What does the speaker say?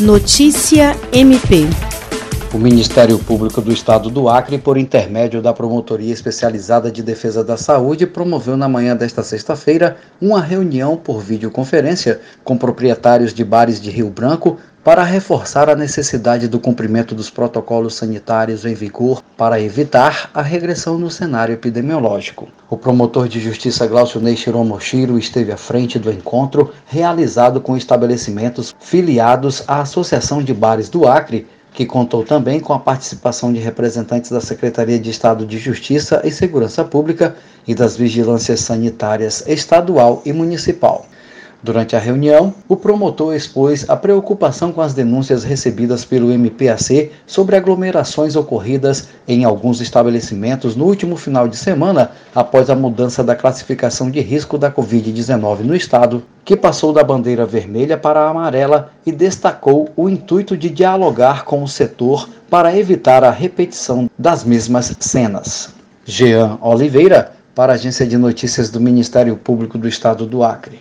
Notícia MP. O Ministério Público do Estado do Acre, por intermédio da Promotoria Especializada de Defesa da Saúde, promoveu na manhã desta sexta-feira uma reunião por videoconferência com proprietários de bares de Rio Branco para reforçar a necessidade do cumprimento dos protocolos sanitários em vigor para evitar a regressão no cenário epidemiológico. O promotor de justiça Glaucio Ney Shiromoshiro esteve à frente do encontro realizado com estabelecimentos filiados à Associação de Bares do Acre, que contou também com a participação de representantes da Secretaria de Estado de Justiça e Segurança Pública e das vigilâncias sanitárias estadual e municipal. Durante a reunião, o promotor expôs a preocupação com as denúncias recebidas pelo MPAC sobre aglomerações ocorridas em alguns estabelecimentos no último final de semana após a mudança da classificação de risco da Covid-19 no estado, que passou da bandeira vermelha para a amarela e destacou o intuito de dialogar com o setor para evitar a repetição das mesmas cenas. Jean Oliveira, para a Agência de Notícias do Ministério Público do Estado do Acre.